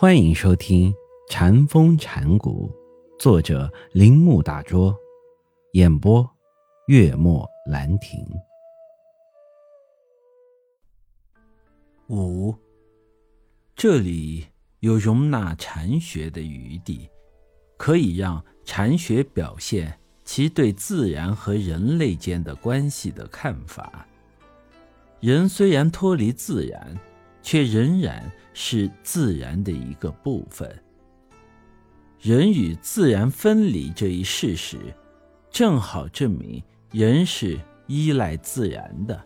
欢迎收听《禅风禅谷，作者铃木大拙，演播月末兰亭。五，这里有容纳禅学的余地，可以让禅学表现其对自然和人类间的关系的看法。人虽然脱离自然。却仍然是自然的一个部分。人与自然分离这一事实，正好证明人是依赖自然的。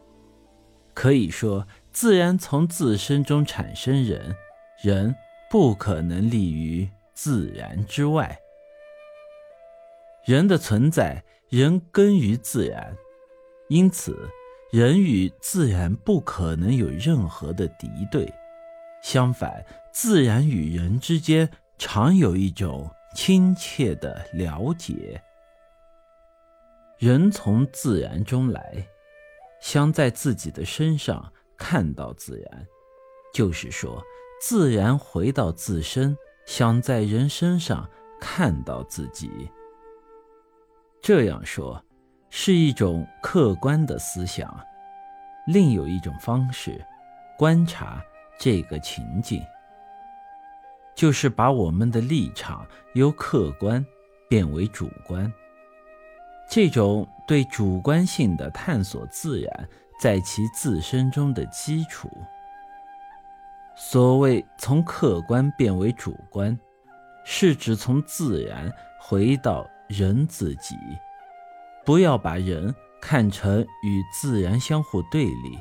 可以说，自然从自身中产生人，人不可能立于自然之外。人的存在，人根于自然，因此。人与自然不可能有任何的敌对，相反，自然与人之间常有一种亲切的了解。人从自然中来，想在自己的身上看到自然，就是说，自然回到自身，想在人身上看到自己。这样说。是一种客观的思想，另有一种方式观察这个情境，就是把我们的立场由客观变为主观。这种对主观性的探索，自然在其自身中的基础。所谓从客观变为主观，是指从自然回到人自己。不要把人看成与自然相互对立。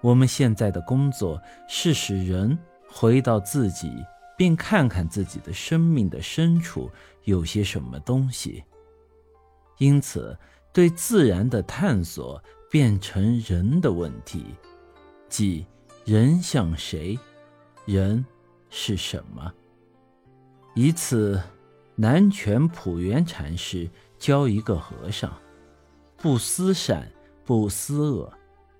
我们现在的工作是使人回到自己，并看看自己的生命的深处有些什么东西。因此，对自然的探索变成人的问题，即人像谁，人是什么。以此，南拳普圆禅师。教一个和尚，不思善，不思恶，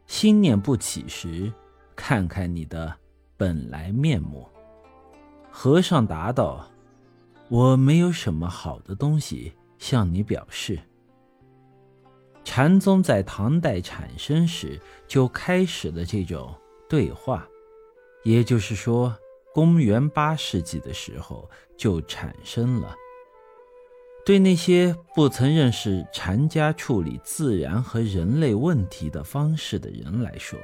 心念不起时，看看你的本来面目。和尚答道：“我没有什么好的东西向你表示。”禅宗在唐代产生时就开始了这种对话，也就是说，公元八世纪的时候就产生了。对那些不曾认识禅家处理自然和人类问题的方式的人来说，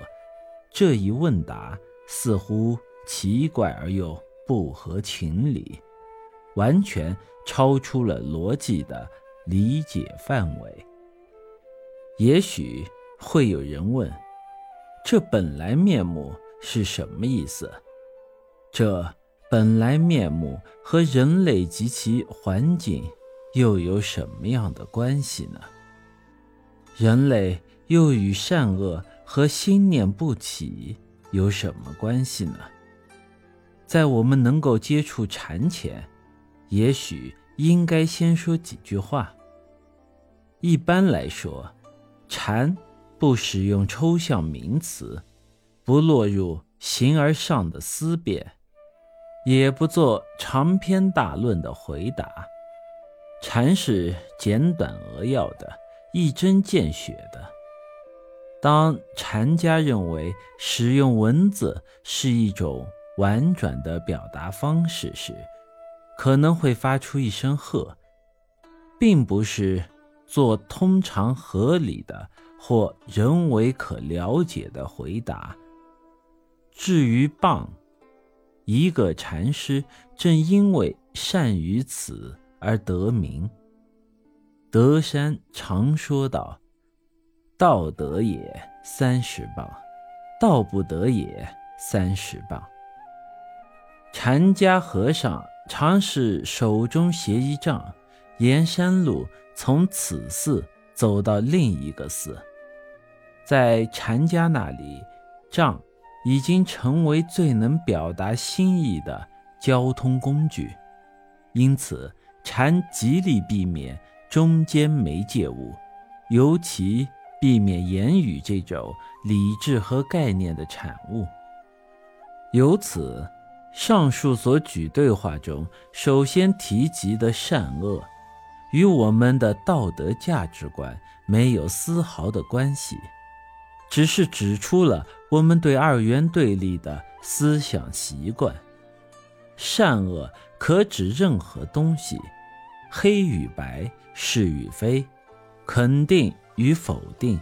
这一问答似乎奇怪而又不合情理，完全超出了逻辑的理解范围。也许会有人问：这本来面目是什么意思？这本来面目和人类及其环境。又有什么样的关系呢？人类又与善恶和心念不起有什么关系呢？在我们能够接触禅前，也许应该先说几句话。一般来说，禅不使用抽象名词，不落入形而上的思辨，也不做长篇大论的回答。禅是简短扼要的，一针见血的。当禅家认为使用文字是一种婉转的表达方式时，可能会发出一声喝，并不是做通常合理的或人为可了解的回答。至于棒，一个禅师正因为善于此。而得名。德山常说道：“道德也三十磅，道不得也三十磅。”禅家和尚常是手中携一杖，沿山路从此寺走到另一个寺。在禅家那里，杖已经成为最能表达心意的交通工具，因此。禅极力避免中间媒介物，尤其避免言语这种理智和概念的产物。由此，上述所举对话中，首先提及的善恶，与我们的道德价值观没有丝毫的关系，只是指出了我们对二元对立的思想习惯。善恶可指任何东西，黑与白，是与非，肯定与否定，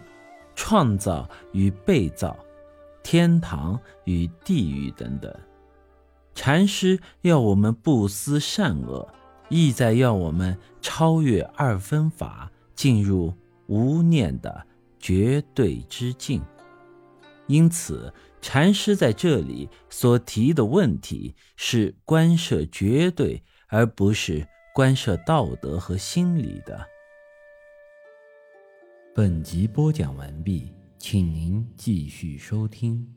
创造与被造，天堂与地狱等等。禅师要我们不思善恶，意在要我们超越二分法，进入无念的绝对之境。因此，禅师在这里所提的问题是关涉绝对，而不是关涉道德和心理的。本集播讲完毕，请您继续收听。